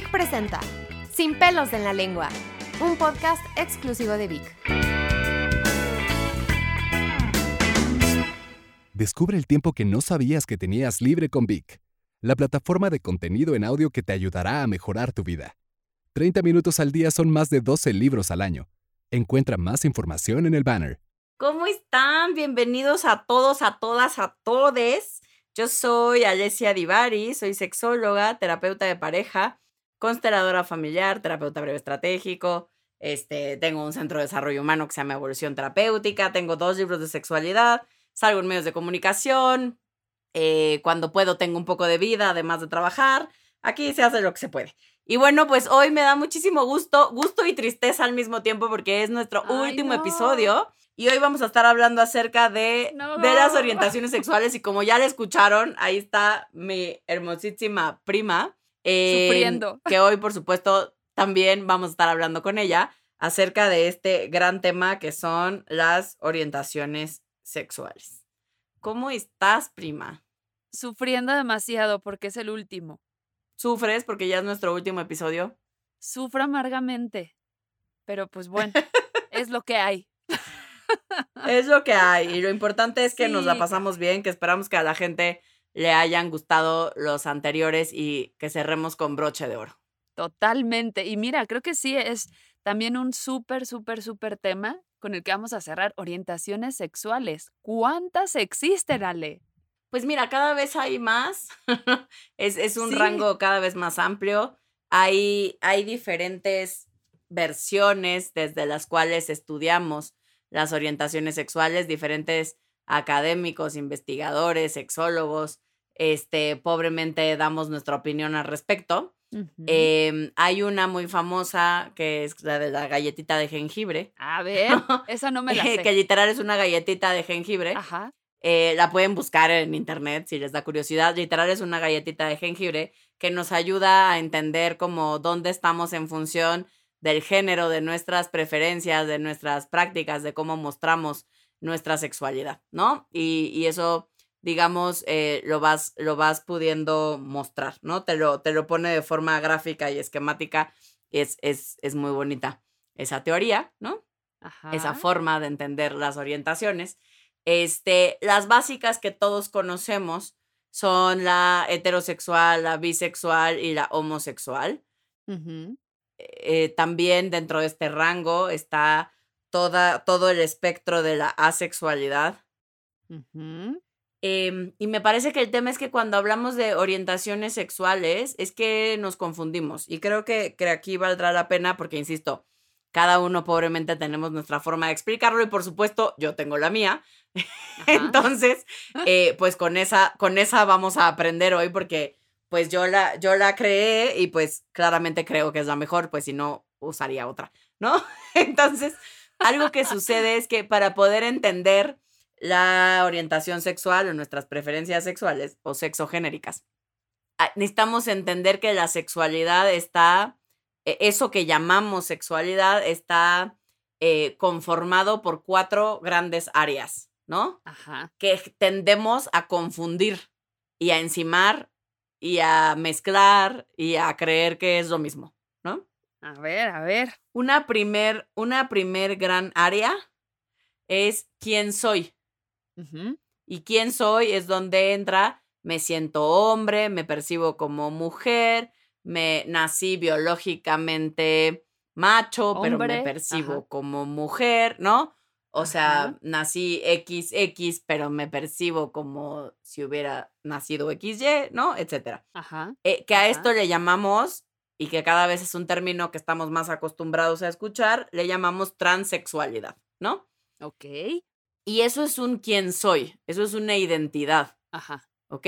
Vic presenta Sin pelos en la lengua, un podcast exclusivo de Vic. Descubre el tiempo que no sabías que tenías libre con Vic, la plataforma de contenido en audio que te ayudará a mejorar tu vida. 30 minutos al día son más de 12 libros al año. Encuentra más información en el banner. ¿Cómo están? Bienvenidos a todos, a todas, a todes. Yo soy Alessia Divari, soy sexóloga, terapeuta de pareja, consteladora familiar, terapeuta breve estratégico. Este, tengo un centro de desarrollo humano que se llama Evolución Terapéutica, tengo dos libros de sexualidad, salgo en medios de comunicación, eh, cuando puedo tengo un poco de vida, además de trabajar. Aquí se hace lo que se puede. Y bueno, pues hoy me da muchísimo gusto, gusto y tristeza al mismo tiempo porque es nuestro Ay, último no. episodio. Y hoy vamos a estar hablando acerca de, No. de las orientaciones sexuales. Y como ya la escucharon, ahí está mi hermosísima prima. Eh, Sufriendo. Que hoy, por supuesto, también vamos a estar hablando con ella acerca de este gran tema que son las orientaciones sexuales. ¿Cómo estás, prima? Sufriendo demasiado porque es el último. ¿Sufres porque ya es nuestro último episodio? Sufro amargamente. Pero pues bueno, es lo que hay. Es lo que hay. Y lo importante es que nos la pasamos bien, que esperamos que a la gente le hayan gustado los anteriores y que cerremos con broche de oro. Totalmente. Y mira, creo que sí es también un súper, súper, súper tema con el que vamos a cerrar orientaciones sexuales. ¿Cuántas existen, Ale? Pues mira, cada vez hay más. es, es un Sí. rango cada vez más amplio. Hay, hay diferentes versiones desde las cuales estudiamos las orientaciones sexuales, diferentes académicos, investigadores, sexólogos. Este, pobremente damos nuestra opinión al respecto. Em, hay una muy famosa que es la de la galletita de jengibre. a ver, esa no me la sé. que literal es una galletita de jengibre. Ajá. Eh, la pueden buscar en internet si les da curiosidad. Literal es una galletita de jengibre que nos ayuda a entender como dónde estamos en función del género, de nuestras preferencias, de nuestras prácticas, de cómo mostramos nuestra sexualidad, ¿no? Y, y eso, digamos, eh, lo, vas, lo vas pudiendo mostrar, ¿no? Te lo, te lo pone de forma gráfica y esquemática. Es, es, es muy bonita esa teoría, ¿no? Ajá. esa forma de entender las orientaciones. Este, las básicas que todos conocemos son la heterosexual, la bisexual y la homosexual. Eh, también dentro de este rango está toda, todo el espectro de la asexualidad. Em, y me parece que el tema es que cuando hablamos de orientaciones sexuales es que nos confundimos. Y creo que, que aquí valdrá la pena porque, insisto, cada uno pobremente tenemos nuestra forma de explicarlo y por supuesto yo tengo la mía. Entonces, eh, pues con esa, con esa vamos a aprender hoy porque pues yo la, yo la creé y pues claramente creo que es la mejor, pues si no usaría otra, ¿no? Entonces, algo que sucede es que para poder entender la orientación sexual o nuestras preferencias sexuales o sexogenéricas, ah, necesitamos entender que la sexualidad está, eh, eso que llamamos sexualidad está eh, conformado por cuatro grandes áreas, ¿no? Ajá. que tendemos a confundir y a encimar y a mezclar y a creer que es lo mismo, ¿no? A ver, a ver. Una primer, una primer gran área es quién soy. Y quién soy es donde entra, me siento hombre, me percibo como mujer, me nací biológicamente macho, pero me percibo ajá. como mujer, ¿no? O sea, nací XX, pero me percibo como si hubiera nacido XY, ¿no? Etcétera. Ajá. Eh, que a Ajá. esto le llamamos, y que cada vez es un término que estamos más acostumbrados a escuchar, le llamamos transexualidad, ¿no? Ok. Y eso es un quién soy, eso es una identidad. Ajá. ¿ok?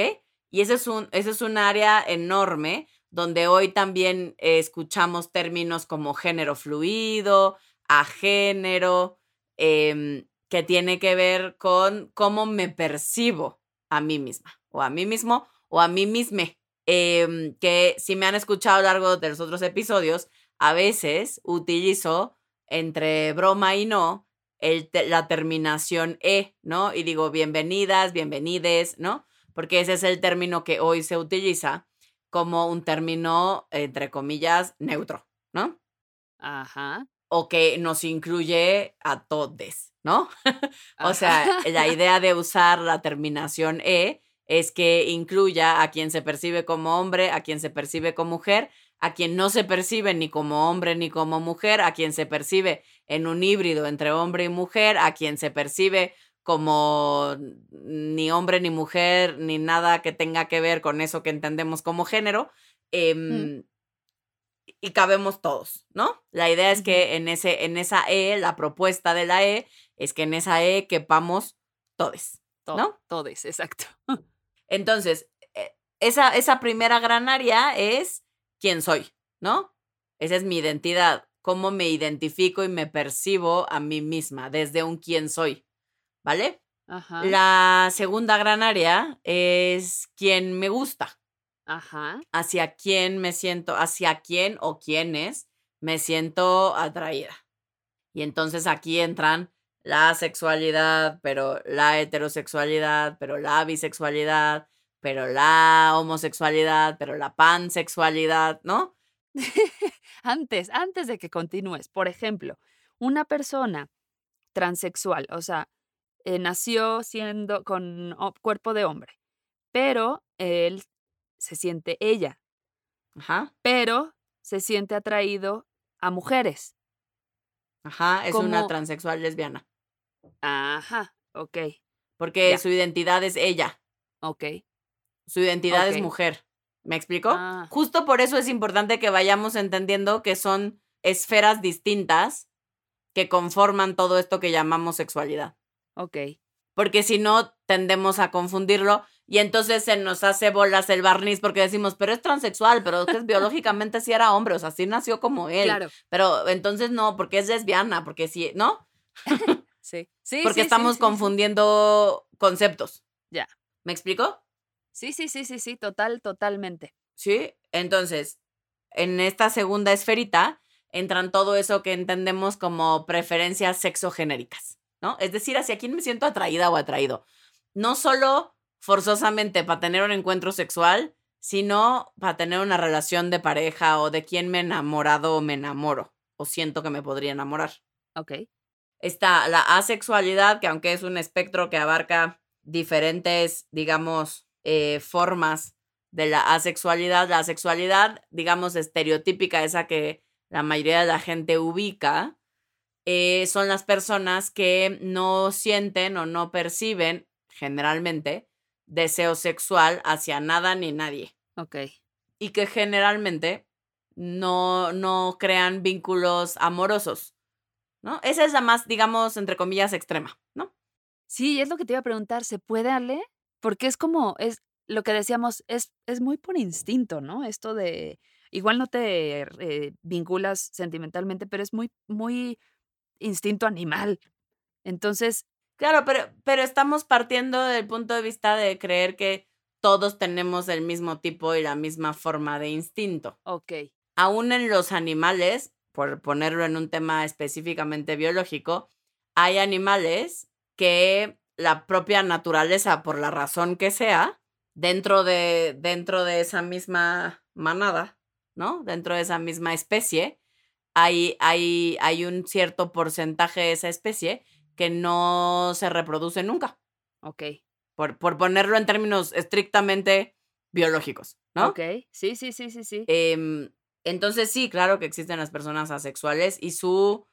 Y ese es un, ese es un área enorme donde hoy también eh, escuchamos términos como género fluido, agénero, em, que tiene que ver con cómo me percibo a mí misma, o a mí mismo, o a mí misme. Em, que si me han escuchado a lo largo de los otros episodios, a veces utilizo entre broma y no el te- la terminación E, ¿no? Y digo bienvenidas, bienvenides, ¿no? Porque ese es el término que hoy se utiliza como un término, entre comillas, neutro, ¿no? Ajá. O que nos incluye a todes, ¿no? o sea, la idea de usar la terminación E es que incluya a quien se percibe como hombre, a quien se percibe como mujer, a quien no se percibe ni como hombre ni como mujer, a quien se percibe en un híbrido entre hombre y mujer, a quien se percibe como ni hombre ni mujer ni nada que tenga que ver con eso que entendemos como género. Em, y cabemos todos, ¿no? La idea es que en, ese, en esa E, la propuesta de la E, es que en esa E quepamos todos, ¿no? Todes, exacto. Entonces, eh, esa, esa primera gran área es quién soy, ¿no? Esa es mi identidad, cómo me identifico y me percibo a mí misma desde un quién soy, ¿vale? Ajá. La segunda gran área es quién me gusta, Ajá. hacia quién me siento, hacia quién o quiénes me siento atraída. Y entonces aquí entran la sexualidad, pero la heterosexualidad, pero la bisexualidad, pero la homosexualidad, pero la pansexualidad, ¿no? antes, antes de que continúes, por ejemplo, una persona transexual, o sea, eh, nació siendo con cuerpo de hombre, pero él se siente ella, Ajá. pero se siente atraído a mujeres. Ajá, es una transexual lesbiana. Ajá, ok. Porque su identidad es ella. Ok. Su identidad es mujer. ¿Me explico? Ah. Justo por eso es importante que vayamos entendiendo que son esferas distintas que conforman todo esto que llamamos sexualidad. Ok. Porque si no, tendemos a confundirlo y entonces se nos hace bolas el barniz porque decimos, pero es transexual, pero es biológicamente sí era hombre, o sea, sí nació como él. Claro. Pero entonces no, porque es lesbiana, porque sí, ¿no? sí. Sí. Porque estamos confundiendo conceptos. Ya. ¿Me explico? Sí, sí, sí, sí, sí, total, totalmente. Sí, entonces, en esta segunda esferita entran todo eso que entendemos como preferencias sexogenéricas, ¿no? Es decir, hacia quién me siento atraída o atraído. No solo forzosamente para tener un encuentro sexual, sino para tener una relación de pareja o de quién me he enamorado o me enamoro o siento que me podría enamorar. Ok. Está la asexualidad, que aunque es un espectro que abarca diferentes, digamos, eh, formas de la asexualidad. La asexualidad, digamos, estereotípica, esa que la mayoría de la gente ubica, eh, son las personas que no sienten o no perciben, generalmente, deseo sexual hacia nada ni nadie. Ok. Y que generalmente no, no crean vínculos amorosos, ¿no? Esa es la más, digamos, entre comillas, extrema, ¿no? Sí, es lo que te iba a preguntar, ¿se puede, Ale? Porque es como, es lo que decíamos, es, es muy por instinto, ¿no? Esto de, igual no te eh, vinculas sentimentalmente, pero es muy, muy instinto animal. Entonces... Claro, pero, pero estamos partiendo del punto de vista de creer que todos tenemos el mismo tipo y la misma forma de instinto. Ok. Aún en los animales, por ponerlo en un tema específicamente biológico, hay animales que la propia naturaleza, por la razón que sea, dentro de, dentro de esa misma manada, ¿no? Dentro de esa misma especie, hay, hay, hay un cierto porcentaje de esa especie que no se reproduce nunca. Ok. Por, por ponerlo en términos estrictamente biológicos, ¿no? Ok, sí, sí, sí, sí, sí. Em, entonces sí, claro que existen las personas asexuales y su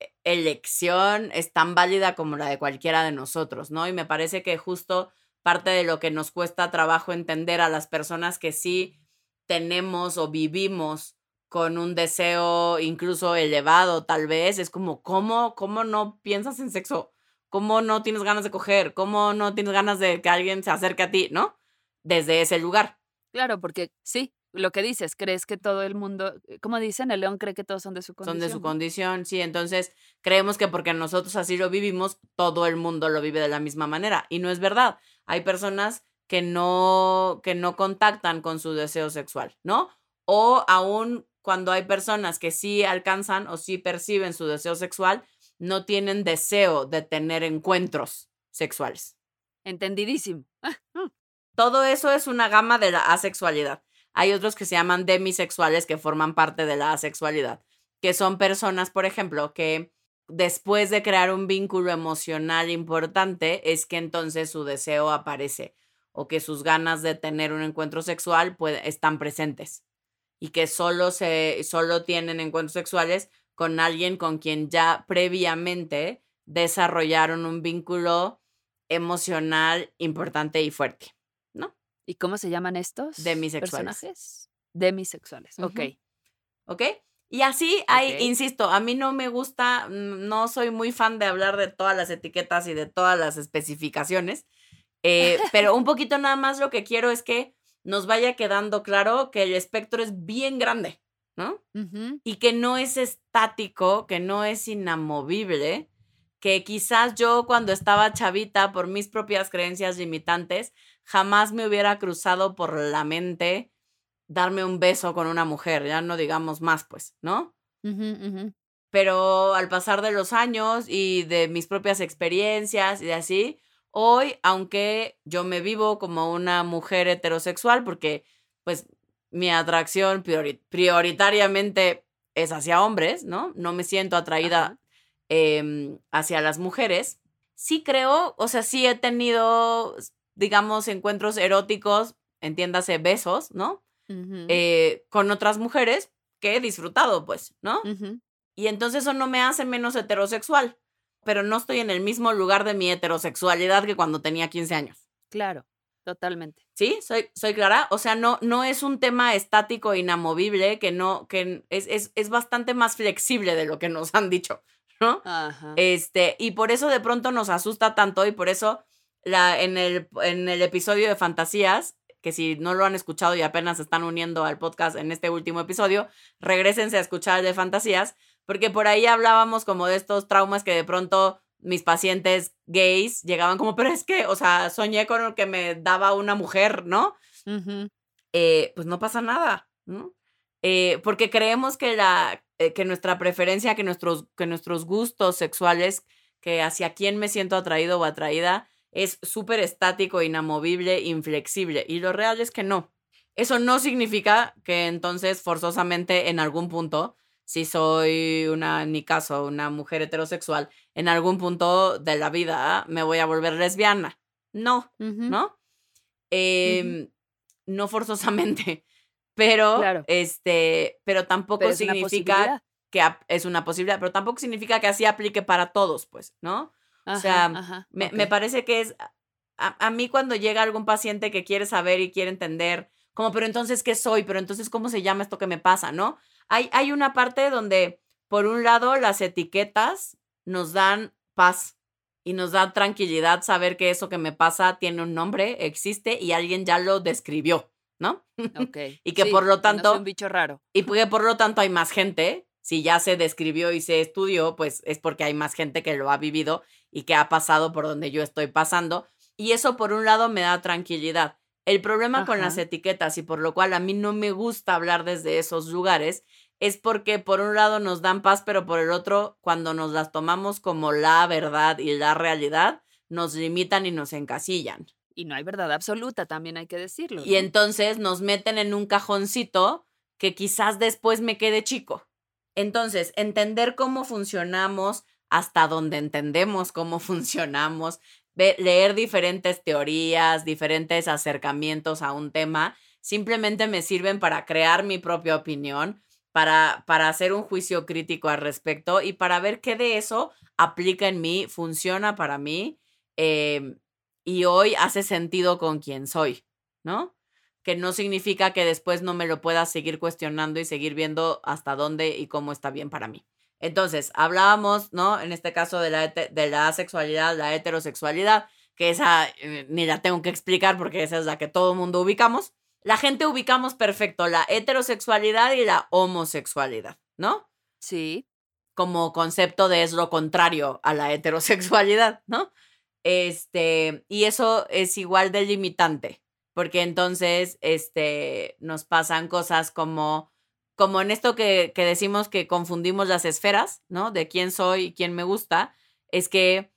e, elección es tan válida como la de cualquiera de nosotros, ¿no? Y me parece que justo parte de lo que nos cuesta trabajo entender a las personas que sí tenemos o vivimos con un deseo incluso elevado, tal vez, es como, ¿cómo, cómo no piensas en sexo? ¿Cómo no tienes ganas de coger? ¿Cómo no tienes ganas de que alguien se acerque a ti? ¿No? Desde ese lugar. Claro, porque sí, lo que dices, crees que todo el mundo, como dicen, el león cree que todos son de su condición. Son de su condición, sí. Entonces creemos que porque nosotros así lo vivimos, todo el mundo lo vive de la misma manera. Y no es verdad. Hay personas que no, que no contactan con su deseo sexual, ¿no? O aún cuando hay personas que sí alcanzan o sí perciben su deseo sexual, no tienen deseo de tener encuentros sexuales. Entendidísimo. Todo eso es una gama de la asexualidad. Hay otros que se llaman demisexuales que forman parte de la asexualidad, que son personas, por ejemplo, que después de crear un vínculo emocional importante, es que entonces su deseo aparece o que sus ganas de tener un encuentro sexual están presentes y que solo, se, solo tienen encuentros sexuales con alguien con quien ya previamente desarrollaron un vínculo emocional importante y fuerte. ¿Y cómo se llaman estos Demisexuales. personajes? Demisexuales, ok. ¿Ok? Y así hay, insisto, a mí no me gusta, no soy muy fan de hablar de todas las etiquetas y de todas las especificaciones, eh, pero un poquito nada más lo que quiero es que nos vaya quedando claro que el espectro es bien grande, ¿no? Y que no es estático, que no es inamovible, que quizás yo cuando estaba chavita, por mis propias creencias limitantes, jamás me hubiera cruzado por la mente darme un beso con una mujer, ya no digamos más, pues, ¿no? Pero al pasar de los años y de mis propias experiencias y así, hoy, aunque yo me vivo como una mujer heterosexual, porque pues mi atracción prioritariamente es hacia hombres, ¿no? No me siento atraída Em, hacia las mujeres, sí creo, o sea, sí he tenido, digamos, encuentros eróticos, entiéndase, besos, ¿no? Eh, con otras mujeres que he disfrutado, pues, ¿no? Y entonces eso no me hace menos heterosexual, pero no estoy en el mismo lugar de mi heterosexualidad que cuando tenía 15 años. Claro, totalmente. ¿Sí? ¿Soy, soy clara? O sea, no, no es un tema estático, inamovible, que no, que es, es, es bastante más flexible de lo que nos han dicho. ¿No? Este, y por eso de pronto nos asusta tanto y por eso la, en, el, en el episodio de Fantasías, que si no lo han escuchado y apenas se están uniendo al podcast en este último episodio, regresense a escuchar el de Fantasías, porque por ahí hablábamos como de estos traumas que de pronto mis pacientes gays llegaban como, pero es que, o sea, soñé con lo que me daba una mujer, ¿no? Eh, pues no pasa nada, ¿no? Eh, porque creemos que, la, eh, que nuestra preferencia, que nuestros, que nuestros gustos sexuales, que hacia quién me siento atraído o atraída, es súper estático, inamovible, inflexible. Y lo real es que no. Eso no significa que entonces forzosamente en algún punto, si soy una, en mi caso, una mujer heterosexual, en algún punto de la vida me voy a volver lesbiana. No, ¿no? Em, no forzosamente pero este, pero tampoco significa que es una posibilidad, pero tampoco significa que así aplique para todos, pues, ¿no? o sea, me, parece que es, a, mí cuando llega algún paciente que quiere saber y quiere entender, como, pero entonces, ¿qué soy? Pero entonces, ¿cómo se llama esto que me pasa? ¿No? Hay, hay una parte donde, por un lado, las etiquetas nos dan paz y nos da tranquilidad saber que eso que me pasa tiene un nombre, existe y alguien ya lo describió. ¿No? Ok. y que por lo tanto... es un bicho raro. Y que por lo tanto hay más gente. Si ya se describió y se estudió, pues es porque hay más gente que lo ha vivido y que ha pasado por donde yo estoy pasando. Y eso por un lado me da tranquilidad. El problema con las etiquetas y por lo cual a mí no me gusta hablar desde esos lugares es porque por un lado nos dan paz, pero por el otro, cuando nos las tomamos como la verdad y la realidad, nos limitan y nos encasillan y no hay verdad absoluta, también hay que decirlo. Y entonces nos meten en un cajoncito que quizás después me quede chico. Entonces, entender cómo funcionamos, hasta donde entendemos cómo funcionamos, leer diferentes teorías, diferentes acercamientos a un tema, simplemente me sirven para crear mi propia opinión, para, para hacer un juicio crítico al respecto y para ver qué de eso aplica en mí, funciona para mí. Eh, y hoy hace sentido con quien soy, ¿no? Que no significa que después no me lo pueda seguir cuestionando y seguir viendo hasta dónde y cómo está bien para mí. Entonces, hablábamos, ¿no? En este caso de la, de la asexualidad, la heterosexualidad, que esa eh, ni la tengo que explicar porque esa es la que todo mundo ubicamos. La gente ubicamos perfecto la heterosexualidad y la homosexualidad, ¿no? Sí. Como concepto de es lo contrario a la heterosexualidad, ¿no? Este, y eso es igual de limitante, porque entonces este, nos pasan cosas como, como en esto que, que decimos que confundimos las esferas, ¿no? De quién soy y quién me gusta, es que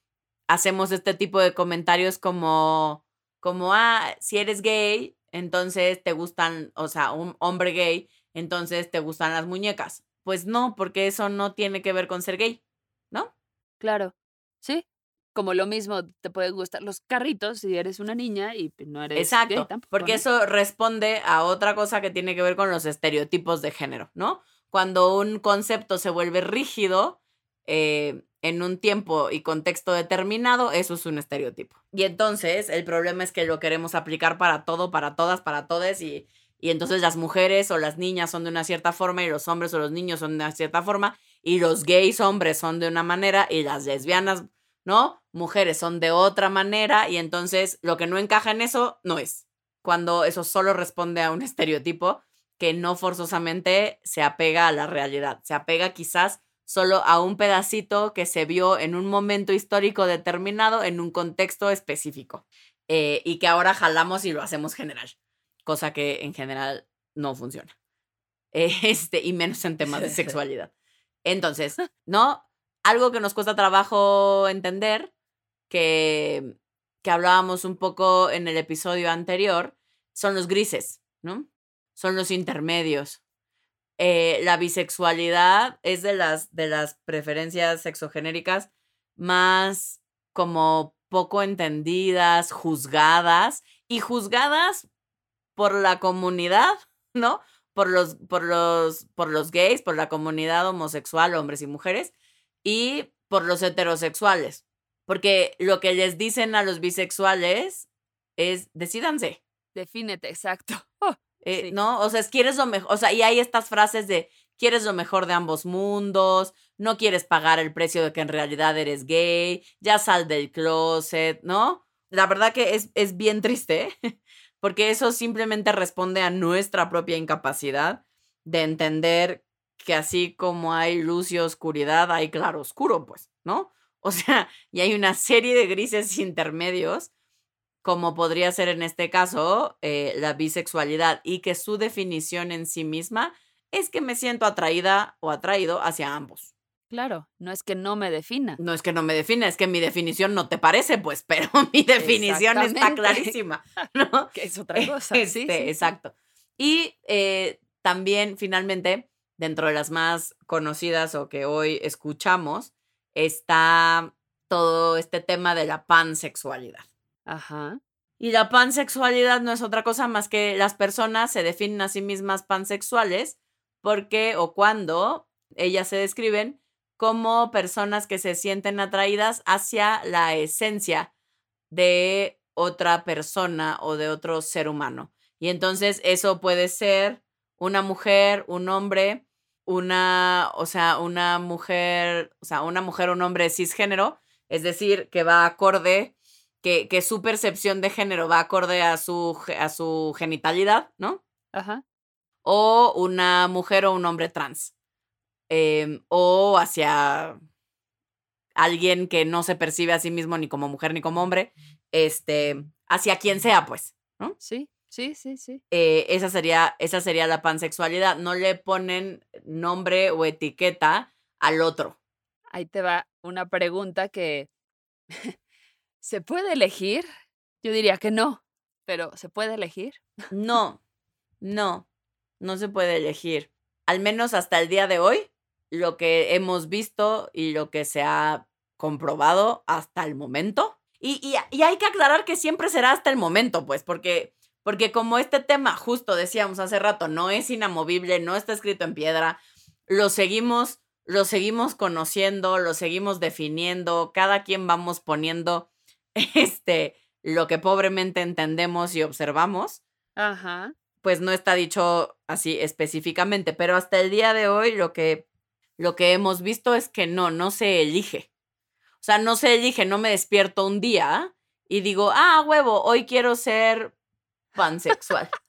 hacemos este tipo de comentarios como, como, ah, si eres gay, entonces te gustan, o sea, un hombre gay, entonces te gustan las muñecas. Pues no, porque eso no tiene que ver con ser gay, ¿no? Claro. Sí. Como lo mismo, te pueden gustar los carritos si eres una niña y pues, no eres Exacto, gay tampoco, porque ¿no? eso responde a otra cosa que tiene que ver con los estereotipos de género, ¿no? Cuando un concepto se vuelve rígido eh, en un tiempo y contexto determinado, eso es un estereotipo. Y entonces el problema es que lo queremos aplicar para todo, para todas, para todes y, y entonces las mujeres o las niñas son de una cierta forma y los hombres o los niños son de una cierta forma y los gays hombres son de una manera y las lesbianas, ¿no? Mujeres son de otra manera y entonces lo que no encaja en eso no es. Cuando eso solo responde a un estereotipo que no forzosamente se apega a la realidad, se apega quizás solo a un pedacito que se vio en un momento histórico determinado, en un contexto específico, eh, y que ahora jalamos y lo hacemos general, cosa que en general no funciona, Eh, este, y menos en temas de sexualidad. Entonces, ¿no? Algo que nos cuesta trabajo entender, que, que hablábamos un poco en el episodio anterior, son los grises, ¿no? Son los intermedios. Eh, la bisexualidad es de las, de las preferencias sexogenéricas más como poco entendidas, juzgadas y juzgadas por la comunidad, ¿no? Por los, por los, por los gays, por la comunidad homosexual, hombres y mujeres, y por los heterosexuales. Porque lo que les dicen a los bisexuales es, decídanse. Defínete, exacto. Oh, Eh, Sí. ¿No? O sea, es quieres lo mejor. O sea, y hay estas frases de quieres lo mejor de ambos mundos, no quieres pagar el precio de que en realidad eres gay, ya sal del closet, ¿no? La verdad que es, es bien triste, porque eso simplemente responde a nuestra propia incapacidad de entender que así como hay luz y oscuridad, hay claro oscuro, pues, ¿no? O sea, y hay una serie de grises intermedios como podría ser en este caso eh, la bisexualidad y que su definición en sí misma es que me siento atraída o atraído hacia ambos. claro, no es que no me defina. No es que no me defina, es que mi definición no te parece, pues, pero mi definición está clarísima, ¿no? Que es otra cosa. sí, Este, sí, sí. Exacto. Y eh, también, finalmente, dentro de las más conocidas o que hoy escuchamos, está todo este tema de la pansexualidad. Ajá. Y la pansexualidad no es otra cosa más que las personas se definen a sí mismas pansexuales porque o cuando ellas se describen como personas que se sienten atraídas hacia la esencia de otra persona o de otro ser humano. Y entonces eso puede ser una mujer, un hombre, una, o sea, una mujer, o sea, una mujer, un hombre cisgénero, es decir, que va acorde que, que su percepción de género va acorde a su, a su genitalidad, ¿no? Ajá. O una mujer o un hombre trans. Em, o hacia alguien que no se percibe a sí mismo ni como mujer ni como hombre, este, hacia quien sea, pues. Sí, sí, sí, sí. Eh, esa, sería, esa sería la pansexualidad. No le ponen nombre o etiqueta al otro. Ahí te va una pregunta que ¿se puede elegir? Yo diría que no, pero ¿se puede elegir? No, no, no se puede elegir. Al menos hasta el día de hoy, lo que hemos visto y lo que se ha comprobado hasta el momento. Y, y- y hay que aclarar que siempre será hasta el momento, pues, porque, porque como este tema, justo decíamos hace rato, no es inamovible, no está escrito en piedra, lo seguimos, lo seguimos conociendo, lo seguimos definiendo, cada quien vamos poniendo este, lo que pobremente entendemos y observamos Ajá. pues no está dicho así específicamente, pero hasta el día de hoy lo que, lo que hemos visto es que no, no se elige. O sea, no se elige, no me despierto un día y digo, ah, huevo, hoy quiero ser pansexual.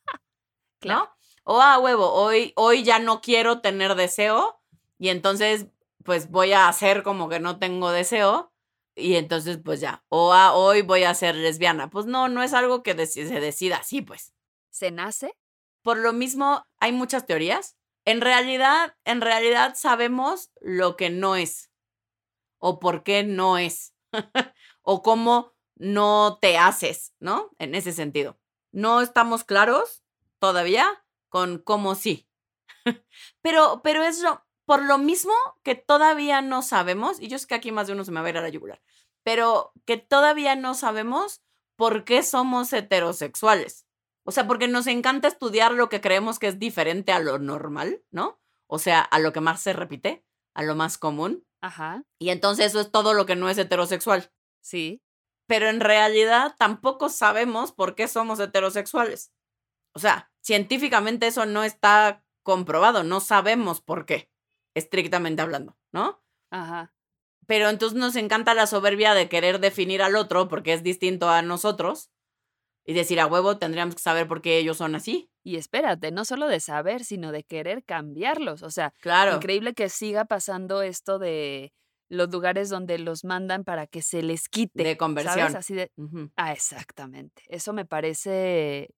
Claro. ¿No? O ah, huevo, hoy, hoy ya no quiero tener deseo y entonces pues voy a hacer como que no tengo deseo y entonces pues ya. O ah, hoy voy a ser lesbiana. Pues no, no es algo que se decida así, pues. ¿Se nace? Por lo mismo, hay muchas teorías. En realidad, en realidad sabemos lo que no es. O por qué no es. o cómo no te haces, ¿no? En ese sentido. No estamos claros todavía con cómo sí. pero, pero es lo, por lo mismo que todavía no sabemos, y yo sé que aquí más de uno se me va a ir a la yugular, pero que todavía no sabemos por qué somos heterosexuales. O sea, porque nos encanta estudiar lo que creemos que es diferente a lo normal, ¿no? O sea, a lo que más se repite, a lo más común. Ajá. Y entonces eso es todo lo que no es heterosexual. Sí. Pero en realidad tampoco sabemos por qué somos heterosexuales. O sea, científicamente eso no está comprobado, no sabemos por qué, estrictamente hablando, ¿no? Ajá. Pero entonces nos encanta la soberbia de querer definir al otro porque es distinto a nosotros y decir a huevo tendríamos que saber por qué ellos son así. Y espérate, no solo de saber, sino de querer cambiarlos. O sea, Claro. increíble que siga pasando esto de los lugares donde los mandan para que se les quite. De conversión. ¿Sabes? Así de. Ah, exactamente. Eso me parece.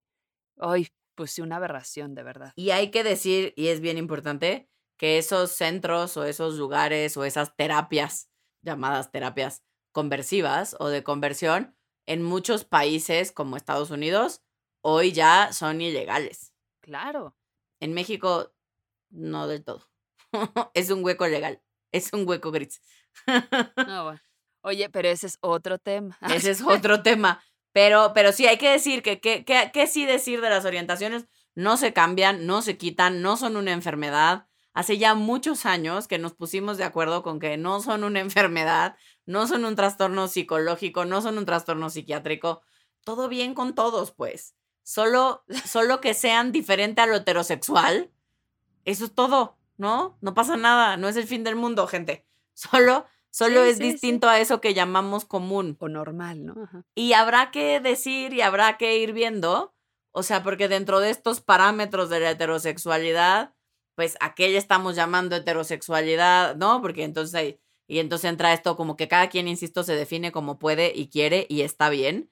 Ay, pues sí, una aberración, de verdad. Y hay que decir, y es bien importante, que esos centros o esos lugares o esas terapias, llamadas terapias conversivas o de conversión, en muchos países como Estados Unidos, hoy ya son ilegales. Claro. En México, no del todo. es un hueco legal, es un hueco gris. No, bueno. Oye, pero ese es otro tema. Ese es otro tema. Pero, pero sí, hay que decir que, que, que, que sí decir de las orientaciones, no se cambian, no se quitan, no son una enfermedad. Hace ya muchos años que nos pusimos de acuerdo con que no son una enfermedad, no son un trastorno psicológico, no son un trastorno psiquiátrico. Todo bien con todos, pues. Solo, solo que sean diferente a lo heterosexual. Eso es todo, ¿no? No pasa nada, no es el fin del mundo, gente. Solo, solo Sí, es sí, sí. distinto a eso que llamamos común. O normal, ¿no? Ajá. Y habrá que decir y habrá que ir viendo, o sea, porque dentro de estos parámetros de la heterosexualidad, pues a qué le estamos llamando heterosexualidad, ¿no? Porque entonces hay, y entonces entra esto como que cada quien, insisto, se define como puede y quiere y está bien.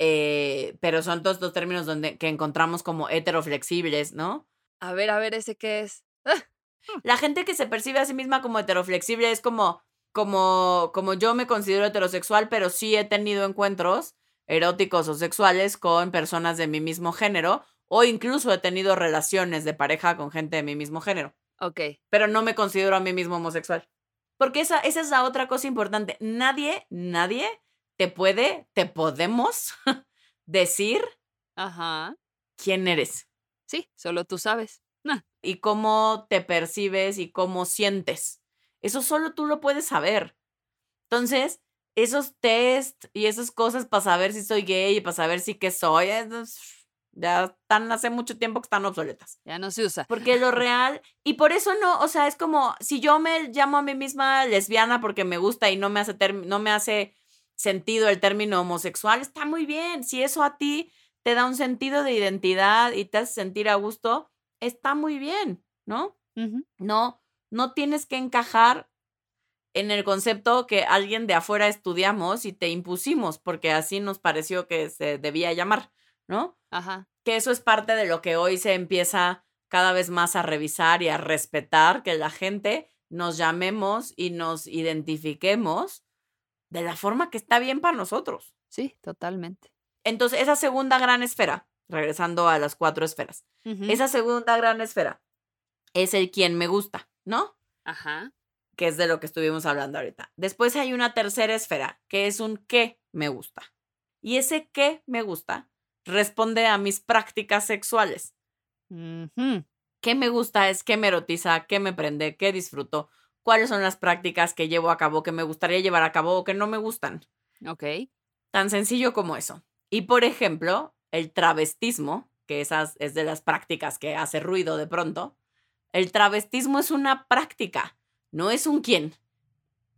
Eh, pero son todos estos términos donde que encontramos como heteroflexibles, ¿no? A ver, a ver, ¿ese qué es? La gente que se percibe a sí misma como heteroflexible es como, como, como yo me considero heterosexual, pero sí he tenido encuentros eróticos o sexuales con personas de mi mismo género, o incluso he tenido relaciones de pareja con gente de mi mismo género, Ok. pero no me considero a mí mismo homosexual. Porque esa, esa es la otra cosa importante. Nadie, nadie te puede, te podemos decir Ajá. quién eres Sí, solo tú sabes. Ah, y cómo te percibes y cómo sientes. Eso solo tú lo puedes saber. Entonces, esos test y esas cosas para saber si soy gay y para saber si qué soy, esos ya están hace mucho tiempo que están obsoletas. ya no se usa. Porque lo real, y por eso no, o sea, es como si yo me llamo a mí misma lesbiana porque me gusta y no me hace, term- no me hace sentido el término homosexual, está muy bien. Si eso a ti te da un sentido de identidad y te hace sentir a gusto, está muy bien, ¿no? No, no tienes que encajar en el concepto que alguien de afuera estudiamos y te impusimos, porque así nos pareció que se debía llamar, ¿no? Ajá. Que eso es parte de lo que hoy se empieza cada vez más a revisar y a respetar, que la gente nos llamemos y nos identifiquemos de la forma que está bien para nosotros. Sí, totalmente. Entonces, esa segunda gran esfera, regresando a las cuatro esferas, esa segunda gran esfera es el quien me gusta, ¿no? Ajá. que es de lo que estuvimos hablando ahorita. Después hay una tercera esfera, que es un qué me gusta. Y ese qué me gusta responde a mis prácticas sexuales. Ujú. ¿Qué me gusta es qué me erotiza, qué me prende, qué disfruto, cuáles son las prácticas que llevo a cabo, que me gustaría llevar a cabo o que no me gustan. Ok. Tan sencillo como eso. Y por ejemplo, el travestismo, que esas es de las prácticas que hace ruido de pronto, el travestismo es una práctica, no es un quién.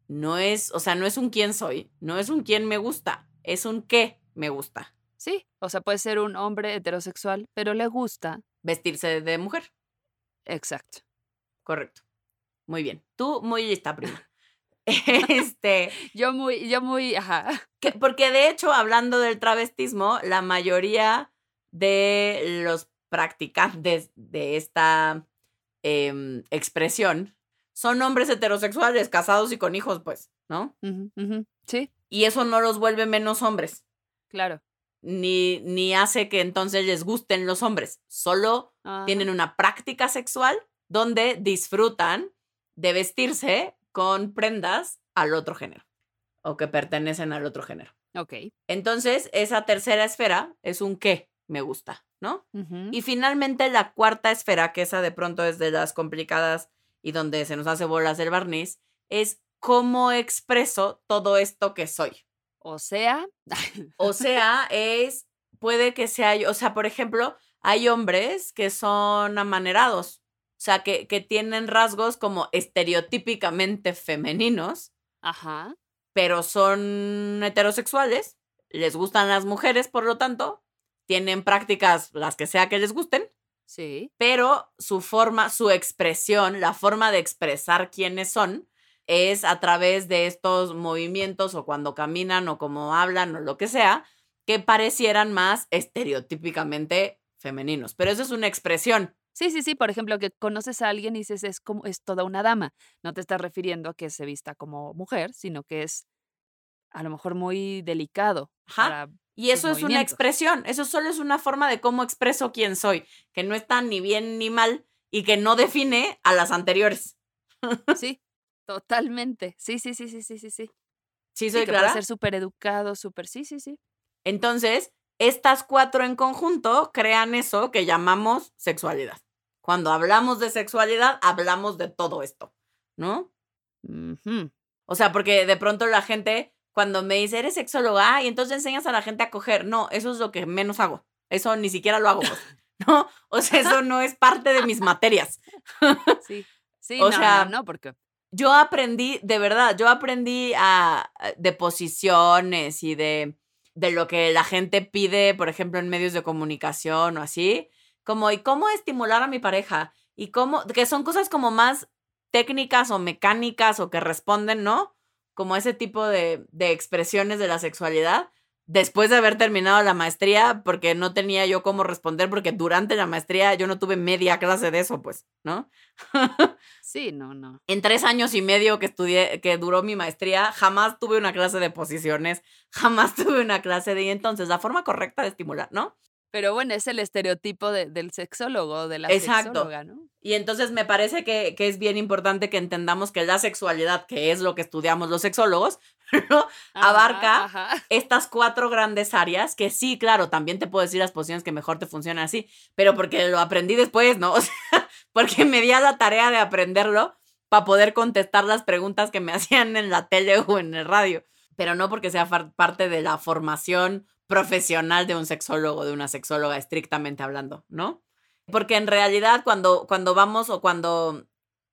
No es, o sea, no es un quién soy, no es un quién me gusta, es un qué me gusta. Sí, o sea, puede ser un hombre heterosexual, pero le gusta. Vestirse de mujer, Exacto. correcto. Muy bien. Tú muy lista, prima. Este, Yo muy, yo muy, ajá. Que- porque de hecho, hablando del travestismo, la mayoría de los practicantes de esta em, expresión son hombres heterosexuales, casados y con hijos, pues, ¿no? Sí, Y eso no los vuelve menos hombres. claro. ni, ni hace que entonces les gusten los hombres. Solo tienen una práctica sexual donde disfrutan de vestirse con prendas al otro género o que pertenecen al otro género. Ok. Entonces, esa tercera esfera es un qué me gusta, ¿no? Y finalmente la cuarta esfera, que esa de pronto es de las complicadas y donde se nos hace bolas el barniz, es cómo expreso todo esto que soy. O sea, O sea, es, puede que sea, o sea, por ejemplo, hay hombres que son amanerados, o sea, que, que tienen rasgos como estereotípicamente femeninos, ajá. pero son heterosexuales, les gustan las mujeres, por lo tanto, tienen prácticas las que sea que les gusten, Sí. pero su forma, su expresión, la forma de expresar quiénes son, es a través de estos movimientos o cuando caminan o como hablan o lo que sea, que parecieran más estereotípicamente femeninos. Pero eso es una expresión. Sí, sí, sí. Por ejemplo, que conoces a alguien y dices es como es toda una dama. No te estás refiriendo a que se vista como mujer, sino que es a lo mejor muy delicado. Ajá. para- Y eso es una expresión. Eso solo es una forma de cómo expreso quién soy, que no está ni bien ni mal y que no define a las anteriores. Sí, totalmente. Sí, sí, sí, sí, sí, sí, sí. ¿Sí Sí, soy que clara? puede ser súper educado, súper. Sí, sí, sí. Entonces, estas cuatro en conjunto crean eso que llamamos sexualidad. Cuando hablamos de sexualidad, hablamos de todo esto, ¿no? O sea, porque de pronto la gente, cuando me dice, eres sexóloga, ah, y entonces enseñas a la gente a coger. No, eso es lo que menos hago. Eso ni siquiera lo hago, pues, ¿no? O sea, eso no es parte de mis materias. Sí. Sí, O no, sea, no, no, porque yo aprendí, de verdad, yo aprendí a, de posiciones y de, de lo que la gente pide, por ejemplo, en medios de comunicación o así, como, ¿y cómo estimular a mi pareja? Y cómo, que son cosas como más técnicas o mecánicas o que responden, ¿no? Como ese tipo de, de expresiones de la sexualidad. Después de haber terminado la maestría, porque no tenía yo cómo responder, porque durante la maestría yo no tuve media clase de eso, pues, ¿no? sí, no, no. en tres años y medio que estudié, que duró mi maestría, jamás tuve una clase de posiciones, jamás tuve una clase de... Y entonces, la forma correcta de estimular, ¿no? Pero bueno, es el estereotipo de- del sexólogo, de la Exacto. sexóloga, ¿no? Y entonces me parece que, que es bien importante que entendamos que la sexualidad, que es lo que estudiamos los sexólogos, ¿no? Ajá, Abarca ajá. estas cuatro grandes áreas, que sí, claro, también te puedo decir las posiciones que mejor te funcionan así, pero porque lo aprendí después, ¿no? O sea, porque me di a la tarea de aprenderlo para poder contestar las preguntas que me hacían en la tele o en el radio, pero no porque sea parte de la formación profesional de un sexólogo, de una sexóloga estrictamente hablando, ¿no? Porque en realidad cuando, cuando vamos o cuando,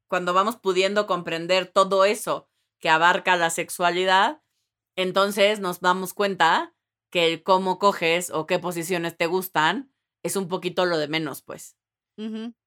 cuando vamos pudiendo comprender todo eso que abarca la sexualidad, entonces nos damos cuenta que el cómo coges o qué posiciones te gustan es un poquito lo de menos, pues.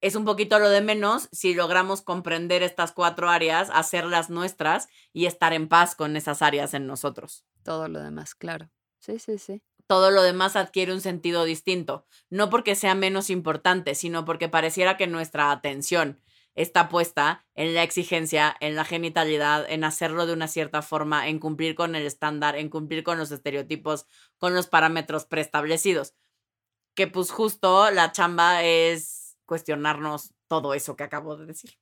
Es un poquito lo de menos si logramos comprender estas cuatro áreas, hacerlas nuestras y estar en paz con esas áreas en nosotros. Todo lo demás, claro. Sí, sí, sí. Todo lo demás adquiere un sentido distinto, no porque sea menos importante, sino porque pareciera que nuestra atención está puesta en la exigencia, en la genitalidad, en hacerlo de una cierta forma, en cumplir con el estándar, en cumplir con los estereotipos, con los parámetros preestablecidos. Que pues justo la chamba es cuestionarnos todo eso que acabo de decir.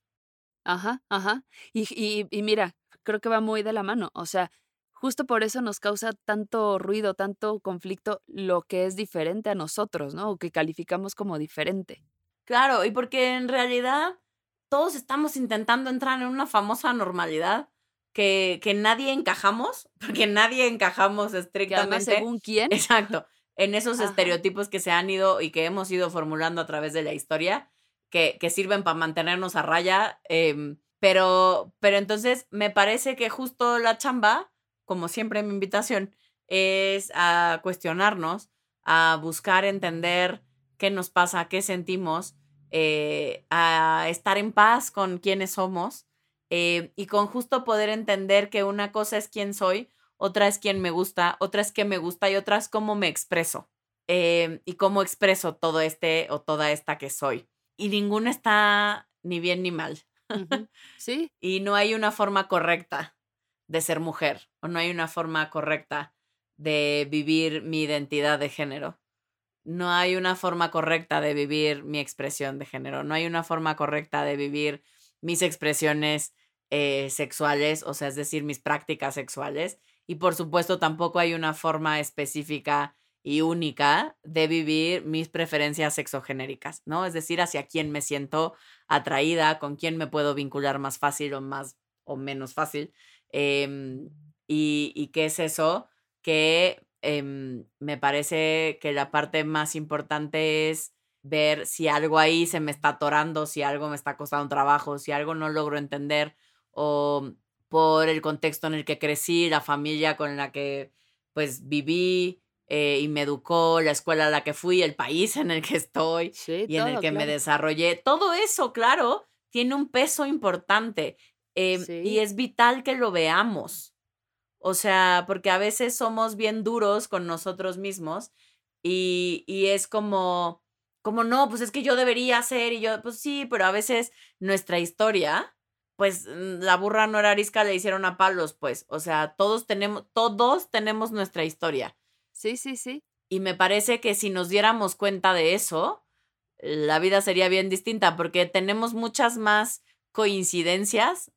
Ajá, ajá. Y, y, y mira, creo que va muy de la mano. O sea, justo por eso nos causa tanto ruido, tanto conflicto lo que es diferente a nosotros, ¿no? O que calificamos como diferente. Claro, y porque en realidad todos estamos intentando entrar en una famosa normalidad que, que nadie encajamos, porque nadie encajamos Que además, estrictamente. según quién, Exacto, en esos Ajá. estereotipos que se han ido y que hemos ido formulando a través de la historia, que, que sirven para mantenernos a raya. em, pero, pero entonces me parece que justo la chamba, como siempre mi invitación, es a cuestionarnos, a buscar entender qué nos pasa, qué sentimos, eh, a estar en paz con quiénes somos eh, y con justo poder entender que una cosa es quién soy, otra es quién me gusta, otra es qué me gusta y otra es cómo me expreso eh, y cómo expreso todo este o toda esta que soy. Y ninguna está ni bien ni mal. sí, Y no hay una forma correcta de ser mujer o no hay una forma correcta de vivir mi identidad de género. No hay una forma correcta de vivir mi expresión de género. No hay una forma correcta de vivir mis expresiones eh, sexuales, o sea, es decir, mis prácticas sexuales. Y por supuesto, tampoco hay una forma específica y única de vivir mis preferencias sexogenéricas, ¿no? Es decir, hacia quién me siento atraída, con quién me puedo vincular más fácil o más o menos fácil. Em, y, qué es eso? Que em, me parece que la parte más importante es ver si algo ahí se me está atorando, si algo me está costando trabajo, si algo no logro entender o por el contexto en el que crecí, la familia con la que pues viví, eh, y me educó, la escuela a la que fui, el país en el que estoy y en el que me desarrollé. Todo eso, claro, tiene un peso importante em, y es vital que lo veamos. O sea, porque a veces somos bien duros con nosotros mismos y, y es como, como no, pues es que yo debería ser y yo, pues sí, pero a veces nuestra historia, pues mm, la burra no era arisca, le hicieron a palos, pues, o sea, todos tenemos, todos tenemos nuestra historia. Sí, sí, sí. Y me parece que si nos diéramos cuenta de eso, la vida sería bien distinta porque tenemos muchas más coincidencias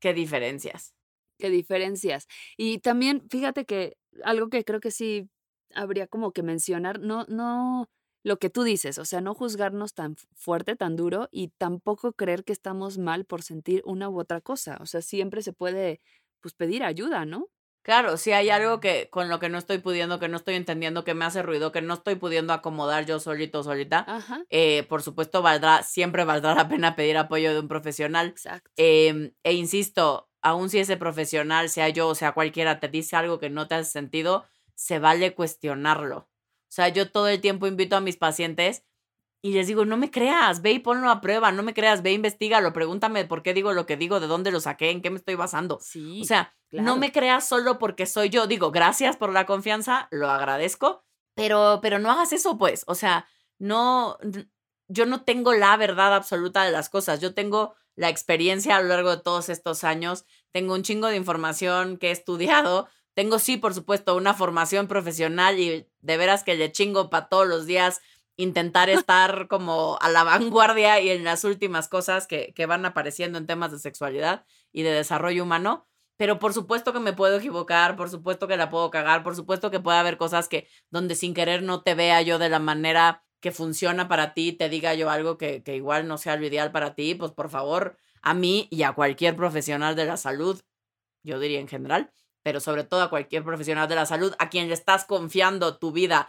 que diferencias. Que diferencias. Y también, fíjate que algo que creo que sí habría como que mencionar, no, no, lo que tú dices, o sea, no juzgarnos tan fuerte, tan duro y tampoco creer que estamos mal por sentir una u otra cosa. O sea, siempre se puede, pues, pedir ayuda, ¿no? Claro, si hay algo que con lo que no estoy pudiendo, que no estoy entendiendo, que me hace ruido, que no estoy pudiendo acomodar yo solito, solita, eh, por supuesto valdrá, siempre valdrá la pena pedir apoyo de un profesional. Exacto. Em, e insisto, aun si ese profesional, sea yo o sea cualquiera, te dice algo que no te hace sentido, se vale cuestionarlo. O sea, yo todo el tiempo invito a mis pacientes y les digo, no me creas, ve y ponlo a prueba, no me creas, ve, investigalo, pregúntame por qué digo lo que digo, de dónde lo saqué, en qué me estoy basando. Sí. O sea, no me creas solo porque soy yo. Digo, gracias por la confianza, lo agradezco, pero, pero no hagas eso, pues. O sea, no, yo no tengo la verdad absoluta de las cosas. Yo tengo la experiencia a lo largo de todos estos años, tengo un chingo de información que he estudiado. Tengo, sí, por supuesto, una formación profesional y de veras que le chingo para todos los días intentar estar como a la vanguardia y en las últimas cosas que, que, van apareciendo en temas de sexualidad y de desarrollo humano. Pero por supuesto que me puedo equivocar, por supuesto que la puedo cagar, por supuesto que puede haber cosas que donde sin querer no te vea yo de la manera que funciona para ti, te diga yo algo que, que igual no sea lo ideal para ti, pues por favor, a mí y a cualquier profesional de la salud, yo diría en general, pero sobre todo a cualquier profesional de la salud a quien le estás confiando tu vida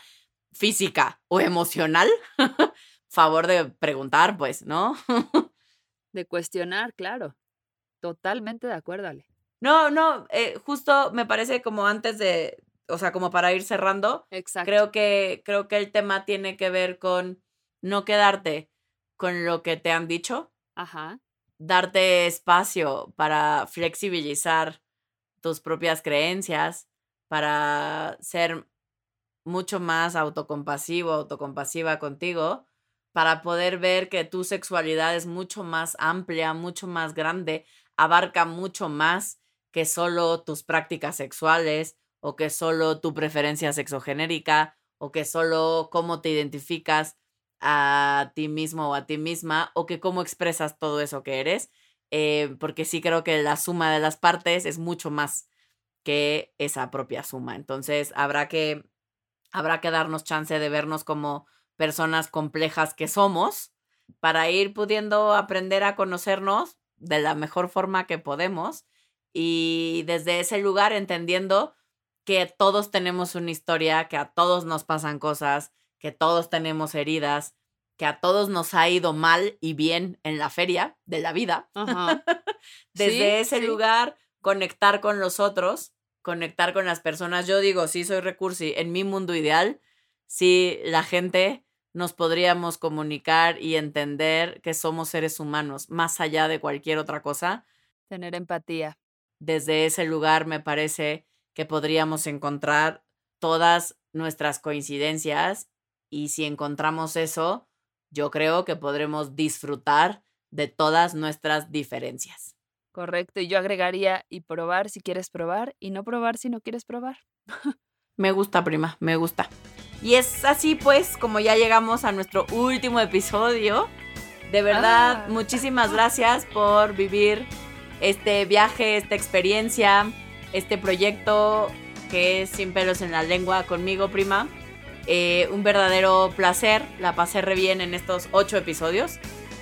física o emocional, favor de preguntar, pues, ¿no? de cuestionar, claro. Totalmente de acuerdo, Ale. No, no, eh, justo me parece como antes de, o sea, como para ir cerrando. Exacto. Creo que, creo que el tema tiene que ver con no quedarte con lo que te han dicho. Ajá. Darte espacio para flexibilizar tus propias creencias, para ser mucho más autocompasivo, autocompasiva contigo, para poder ver que tu sexualidad es mucho más amplia, mucho más grande, abarca mucho más que solo tus prácticas sexuales o que solo tu preferencia sexogenérica o que solo cómo te identificas a ti mismo o a ti misma o que cómo expresas todo eso que eres, eh, porque sí creo que la suma de las partes es mucho más que esa propia suma. Entonces habrá que habrá que darnos chance de vernos como personas complejas que somos para ir pudiendo aprender a conocernos de la mejor forma que podemos y desde ese lugar entendiendo que todos tenemos una historia, que a todos nos pasan cosas, que todos tenemos heridas, que a todos nos ha ido mal y bien en la feria de la vida. desde ese lugar, conectar con los otros conectar con las personas. Yo digo, sí soy recursi, en mi mundo ideal, si la gente nos podríamos comunicar y entender que somos seres humanos, más allá de cualquier otra cosa. Tener empatía. Desde ese lugar me parece que podríamos encontrar todas nuestras coincidencias y si encontramos eso, yo creo que podremos disfrutar de todas nuestras diferencias. Correcto, y yo agregaría y probar si quieres probar y no probar si no quieres probar. Me gusta, prima, me gusta. Y es así pues como ya llegamos a nuestro último episodio. De verdad, Ah. muchísimas gracias por vivir este viaje, esta experiencia, este proyecto que es Sin pelos en la lengua conmigo, prima. Eh, un verdadero placer, la pasé re bien en estos ocho episodios.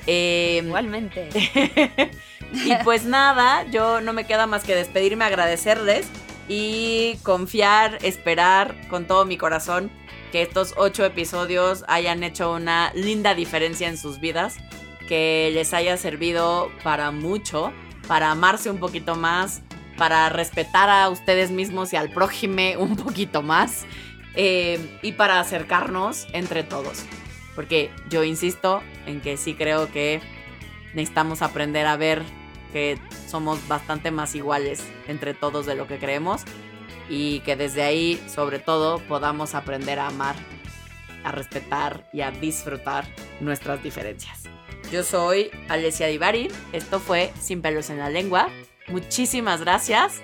Eh, Igualmente. y pues nada, yo no me queda más que despedirme, agradecerles y confiar, esperar con todo mi corazón que estos ocho episodios hayan hecho una linda diferencia en sus vidas, que les haya servido para mucho, para amarse un poquito más, para respetar a ustedes mismos y al prójime un poquito más eh, y para acercarnos entre todos. Porque yo insisto en que sí creo que necesitamos aprender a ver que somos bastante más iguales entre todos de lo que creemos y que desde ahí, sobre todo, podamos aprender a amar, a respetar y a disfrutar nuestras diferencias. Yo soy Alessia Divari, esto fue Sin pelos en la lengua. Muchísimas gracias.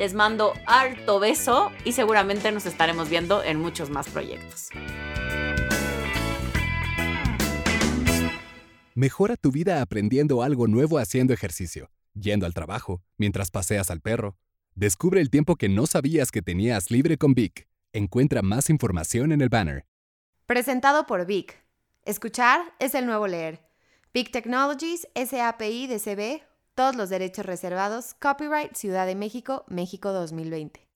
Les mando harto beso y seguramente nos estaremos viendo en muchos más proyectos. Mejora tu vida aprendiendo algo nuevo haciendo ejercicio, yendo al trabajo, mientras paseas al perro. Descubre el tiempo que no sabías que tenías libre con Vic. Encuentra más información en el banner. Presentado por Vic. Escuchar es el nuevo leer. Vic Technologies, SAPI de CB, todos los derechos reservados, copyright Ciudad de México, México 2020.